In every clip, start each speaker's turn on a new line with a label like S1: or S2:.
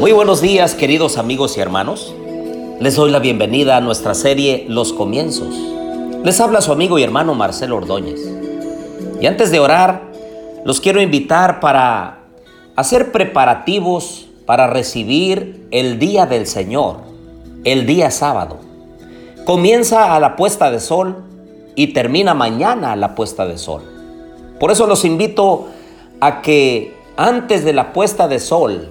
S1: Muy buenos días queridos amigos y hermanos. Les doy la bienvenida a nuestra serie Los Comienzos. Les habla su amigo y hermano Marcelo Ordóñez. Y antes de orar, los quiero invitar para hacer preparativos para recibir el día del Señor, el día sábado. Comienza a la puesta de sol y termina mañana a la puesta de sol. Por eso los invito a que antes de la puesta de sol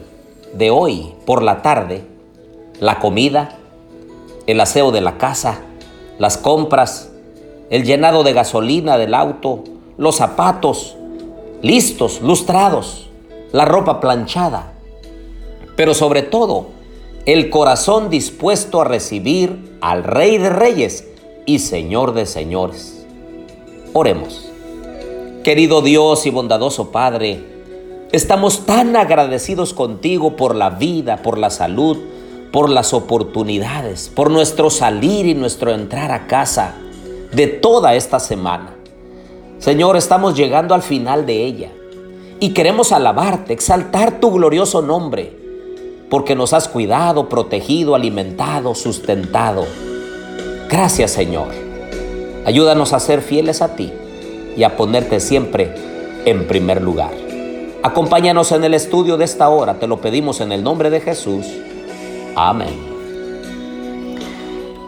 S1: de hoy por la tarde, la comida, el aseo de la casa, las compras, el llenado de gasolina del auto, los zapatos, listos, lustrados, la ropa planchada, pero sobre todo el corazón dispuesto a recibir al Rey de Reyes y Señor de Señores. Oremos. Querido Dios y bondadoso Padre, Estamos tan agradecidos contigo por la vida, por la salud, por las oportunidades, por nuestro salir y nuestro entrar a casa de toda esta semana. Señor, estamos llegando al final de ella y queremos alabarte, exaltar tu glorioso nombre, porque nos has cuidado, protegido, alimentado, sustentado. Gracias, Señor. Ayúdanos a ser fieles a ti y a ponerte siempre en primer lugar. Acompáñanos en el estudio de esta hora, te lo pedimos en el nombre de Jesús. Amén.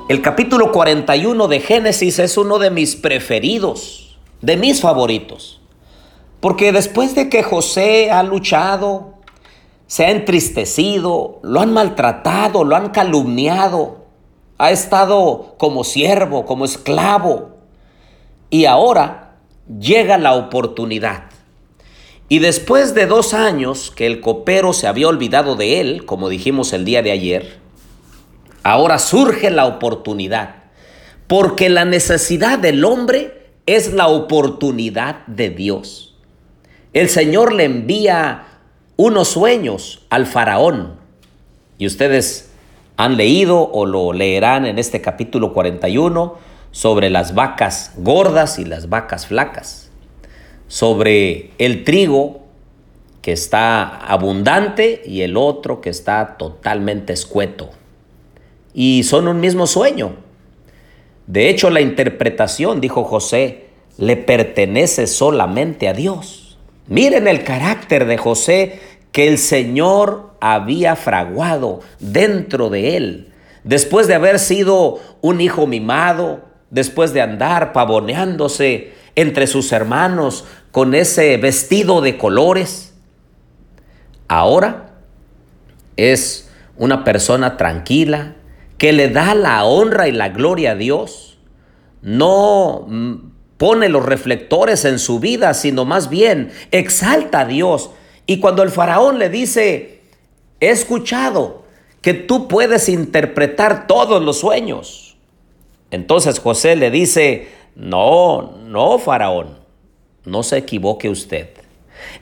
S1: El capítulo 41 de Génesis es uno de mis preferidos, de mis favoritos, porque después de que José ha luchado, se ha entristecido, lo han maltratado, lo han calumniado, ha estado como siervo, como esclavo, y ahora llega la oportunidad y después de dos años que el copero se había olvidado de él, como dijimos el día de ayer, ahora surge la oportunidad, porque la necesidad del hombre es la oportunidad de Dios. El Señor le envía unos sueños al faraón, y ustedes han leído o lo leerán en este capítulo 41 sobre las vacas gordas y las vacas flacas sobre el trigo que está abundante y el otro que está totalmente escueto. Y son un mismo sueño. De hecho, la interpretación, dijo José, le pertenece solamente a Dios. Miren el carácter de José que el Señor había fraguado dentro de él, después de haber sido un hijo mimado, después de andar pavoneándose entre sus hermanos con ese vestido de colores. Ahora es una persona tranquila que le da la honra y la gloria a Dios. No mm, pone los reflectores en su vida, sino más bien exalta a Dios. Y cuando el faraón le dice, he escuchado que tú puedes interpretar todos los sueños. Entonces José le dice, no, no, faraón, no se equivoque usted.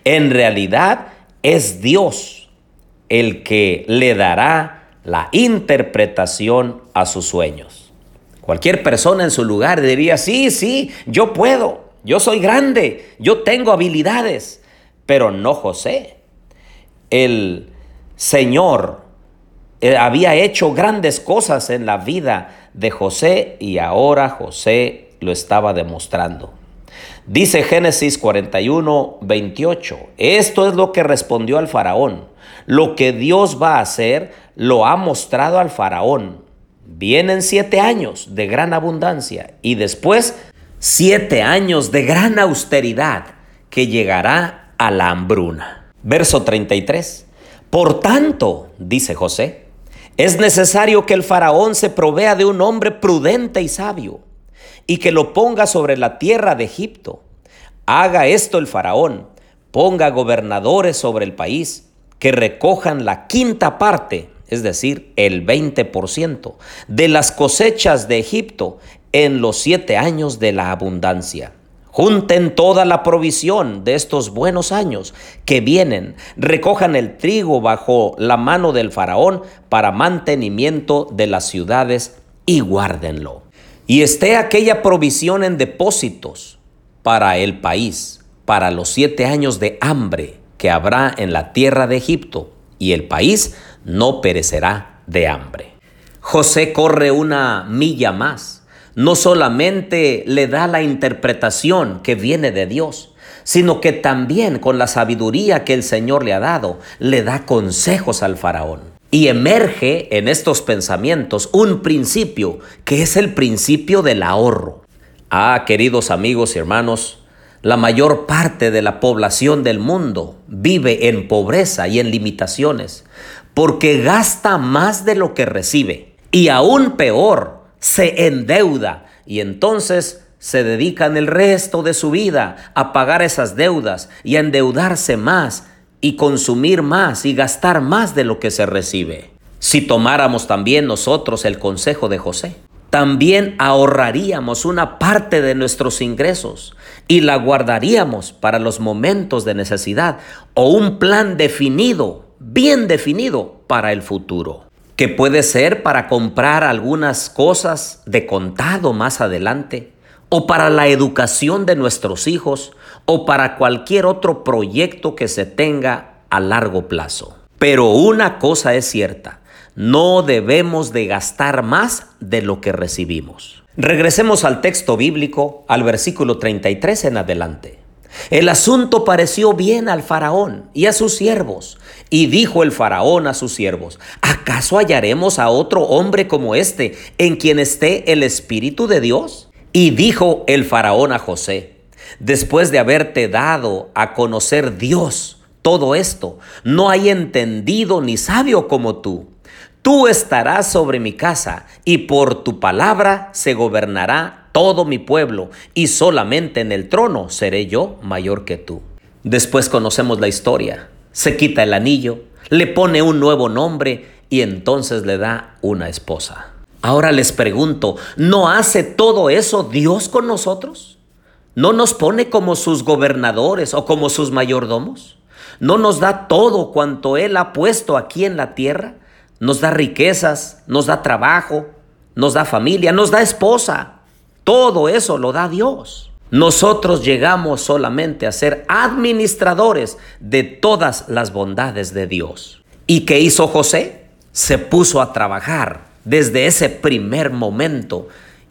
S1: En realidad es Dios el que le dará la interpretación a sus sueños. Cualquier persona en su lugar diría, sí, sí, yo puedo, yo soy grande, yo tengo habilidades, pero no José. El Señor eh, había hecho grandes cosas en la vida de José y ahora José lo estaba demostrando. Dice Génesis 41, 28, esto es lo que respondió al faraón. Lo que Dios va a hacer lo ha mostrado al faraón. Vienen siete años de gran abundancia y después siete años de gran austeridad que llegará a la hambruna. Verso 33. Por tanto, dice José, es necesario que el faraón se provea de un hombre prudente y sabio y que lo ponga sobre la tierra de Egipto. Haga esto el faraón, ponga gobernadores sobre el país, que recojan la quinta parte, es decir, el 20% de las cosechas de Egipto en los siete años de la abundancia. Junten toda la provisión de estos buenos años que vienen, recojan el trigo bajo la mano del faraón para mantenimiento de las ciudades y guárdenlo y esté aquella provisión en depósitos para el país, para los siete años de hambre que habrá en la tierra de Egipto, y el país no perecerá de hambre. José corre una milla más. No solamente le da la interpretación que viene de Dios, sino que también con la sabiduría que el Señor le ha dado, le da consejos al faraón. Y emerge en estos pensamientos un principio que es el principio del ahorro. Ah, queridos amigos y hermanos, la mayor parte de la población del mundo vive en pobreza y en limitaciones porque gasta más de lo que recibe. Y aún peor, se endeuda y entonces se dedican el resto de su vida a pagar esas deudas y a endeudarse más y consumir más y gastar más de lo que se recibe. Si tomáramos también nosotros el consejo de José, también ahorraríamos una parte de nuestros ingresos y la guardaríamos para los momentos de necesidad o un plan definido, bien definido para el futuro, que puede ser para comprar algunas cosas de contado más adelante o para la educación de nuestros hijos o para cualquier otro proyecto que se tenga a largo plazo. Pero una cosa es cierta, no debemos de gastar más de lo que recibimos. Regresemos al texto bíblico, al versículo 33 en adelante. El asunto pareció bien al faraón y a sus siervos. Y dijo el faraón a sus siervos, ¿acaso hallaremos a otro hombre como este en quien esté el Espíritu de Dios? Y dijo el faraón a José, después de haberte dado a conocer Dios todo esto, no hay entendido ni sabio como tú. Tú estarás sobre mi casa y por tu palabra se gobernará todo mi pueblo y solamente en el trono seré yo mayor que tú. Después conocemos la historia. Se quita el anillo, le pone un nuevo nombre y entonces le da una esposa. Ahora les pregunto, ¿no hace todo eso Dios con nosotros? ¿No nos pone como sus gobernadores o como sus mayordomos? ¿No nos da todo cuanto Él ha puesto aquí en la tierra? Nos da riquezas, nos da trabajo, nos da familia, nos da esposa. Todo eso lo da Dios. Nosotros llegamos solamente a ser administradores de todas las bondades de Dios. ¿Y qué hizo José? Se puso a trabajar desde ese primer momento.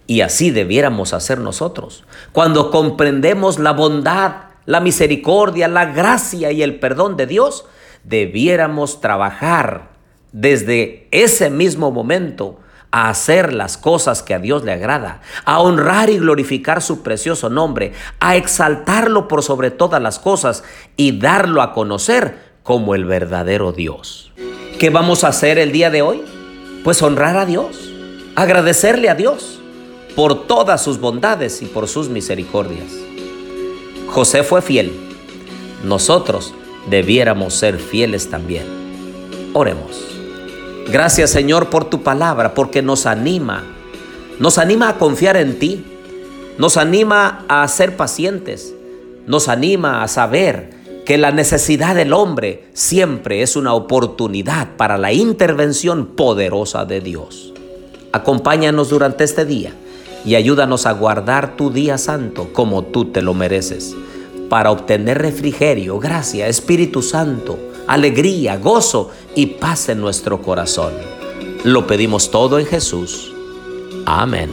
S1: Y así debiéramos hacer nosotros. Cuando comprendemos la bondad, la misericordia, la gracia y el perdón de Dios, debiéramos trabajar desde ese mismo momento a hacer las cosas que a Dios le agrada, a honrar y glorificar su precioso nombre, a exaltarlo por sobre todas las cosas y darlo a conocer como el verdadero Dios. ¿Qué vamos a hacer el día de hoy? Pues honrar a Dios, agradecerle a Dios por todas sus bondades y por sus misericordias. José fue fiel. Nosotros debiéramos ser fieles también. Oremos. Gracias Señor por tu palabra, porque nos anima. Nos anima a confiar en ti. Nos anima a ser pacientes. Nos anima a saber que la necesidad del hombre siempre es una oportunidad para la intervención poderosa de Dios. Acompáñanos durante este día y ayúdanos a guardar tu día santo como tú te lo mereces, para obtener refrigerio, gracia, Espíritu Santo, alegría, gozo y paz en nuestro corazón. Lo pedimos todo en Jesús. Amén.